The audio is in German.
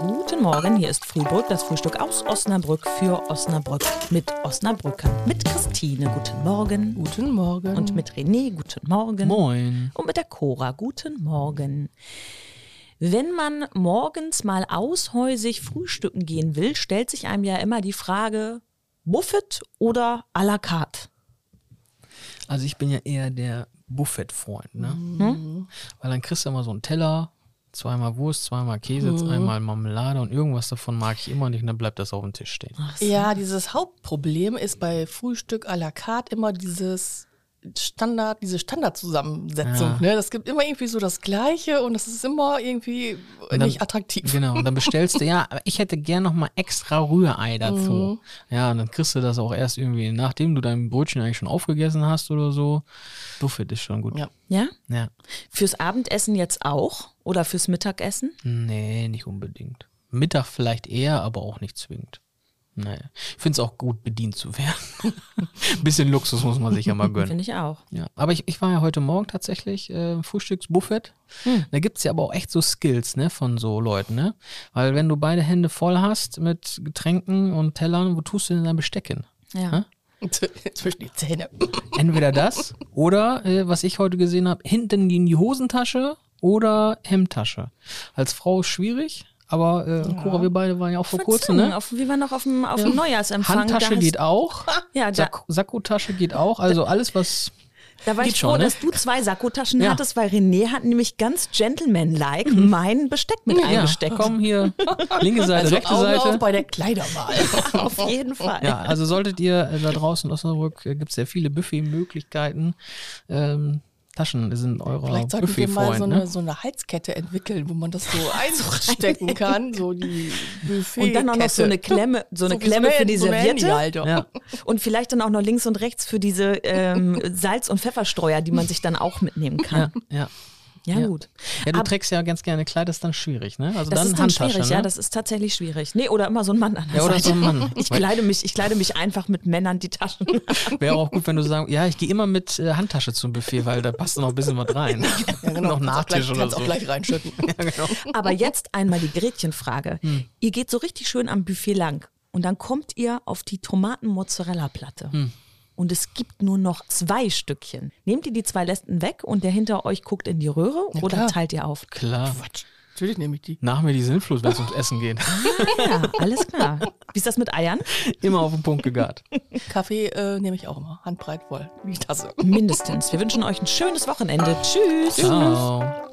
Guten Morgen, hier ist Frühbrück, das Frühstück aus Osnabrück für Osnabrück mit Osnabrückern. Mit Christine, guten Morgen. Guten Morgen. Und mit René, guten Morgen. Moin. Und mit der Cora, guten Morgen. Wenn man morgens mal aushäusig frühstücken gehen will, stellt sich einem ja immer die Frage, Buffet oder à la carte? Also ich bin ja eher der Buffet-Freund, ne? Weil dann kriegst du immer so einen Teller, zweimal Wurst, zweimal Käse, einmal Marmelade und irgendwas davon mag ich immer nicht und dann bleibt das auf dem Tisch stehen. ja, dieses Hauptproblem ist bei Frühstück à la carte immer dieses Standard, diese Standardzusammensetzung. Ja. Ne? Das gibt immer irgendwie so das Gleiche und das ist immer irgendwie dann- nicht attraktiv. Genau, und dann bestellst du, ja, aber ich hätte gern noch mal extra Rührei dazu. Ja, und dann kriegst du das auch erst irgendwie, nachdem du dein Brötchen eigentlich schon aufgegessen hast oder so. Buffet ist schon gut. Ja. Ja? ja. Fürs Abendessen jetzt auch? Oder fürs Mittagessen? Nee, nicht unbedingt. Mittag vielleicht eher, aber auch nicht zwingend. Nee. Ich finde es auch gut, bedient zu werden. Bisschen Luxus muss man sich ja mal gönnen. Finde ich auch. Ja, aber ich, ich war ja heute Morgen tatsächlich äh, im Frühstücksbuffet. Da gibt's ja aber auch echt so Skills ne, von so Leuten. Ne? Weil wenn du beide Hände voll hast mit Getränken und Tellern, wo tust du denn dein Besteck hin? Ja. Zwischen die Zähne. Entweder das oder, äh, was ich heute gesehen habe, hinten in die Hosentasche oder Hemdtasche. Als Frau ist schwierig, aber äh, Cora, wir beide waren ja auch vor kurzem. Ne? Auf, wir waren noch auf dem, auf dem Neujahrsempfang. Handtasche geht auch. Ja, da, Sack, Sakkotasche geht auch. Also alles, was. da war geht ich froh, schon, ne? dass du zwei Sakkotaschen Ja. hattest, weil René hat nämlich ganz gentleman-like mein Besteck mit eingesteckt. komm hier, linke Seite, Also rechte Augen Seite. auf bei der Kleiderwahl. Auf jeden Fall. Ja, also solltet ihr äh, da draußen in Osnabrück, äh, gibt es ja viele Buffet-Möglichkeiten. Ähm, Taschen sind eurer Vielleicht sollten wir mal so ne? eine, so eine Heizkette entwickeln, wo man das so einstecken kann. So die Buffet Und dann auch noch so eine Klemme, so eine Klemme für die so Serviette. Handyhalter. Ja. Und vielleicht dann auch noch links und rechts für diese ähm, Salz- und Pfefferstreuer, die man sich dann auch mitnehmen kann. Ja, ja. Ja, Ja. gut. ja, du Ab- trägst ja ganz gerne Kleider, ist dann schwierig, ne? Also Das dann ist dann Handtasche, schwierig, ne? ja, das ist tatsächlich schwierig. Nee, oder immer so ein Mann an der Ja, oder Seite. so ein Mann. Ich kleide mich, ich kleide mich einfach mit Männern die Taschen. Wäre auch gut, wenn du sagst, ja, ich gehe immer mit äh, Handtasche zum Buffet, weil da passt noch ein bisschen was rein. Ja, genau. noch auch gleich, Nachtisch oder so. auch gleich reinschütten. Ja, genau. Aber jetzt einmal die Gretchenfrage. Hm. Ihr geht so richtig schön am Buffet lang und dann kommt ihr auf die Tomaten-Mozzarella-Platte. Hm. Und es gibt nur noch zwei Stückchen. Nehmt ihr die zwei Letzten weg und der hinter euch guckt in die Röhre oder klar. teilt ihr auf? Klar. Quatsch. Natürlich nehme ich die. Nach mir die Sinnflut, wenn es ums Essen geht. Ja, alles klar. Wie ist das mit Eiern? Immer auf den Punkt gegart. Kaffee äh, nehme ich auch immer. Handbreit voll. Die Tasse. Mindestens. Wir wünschen euch ein schönes Wochenende. Tschüss. Ciao.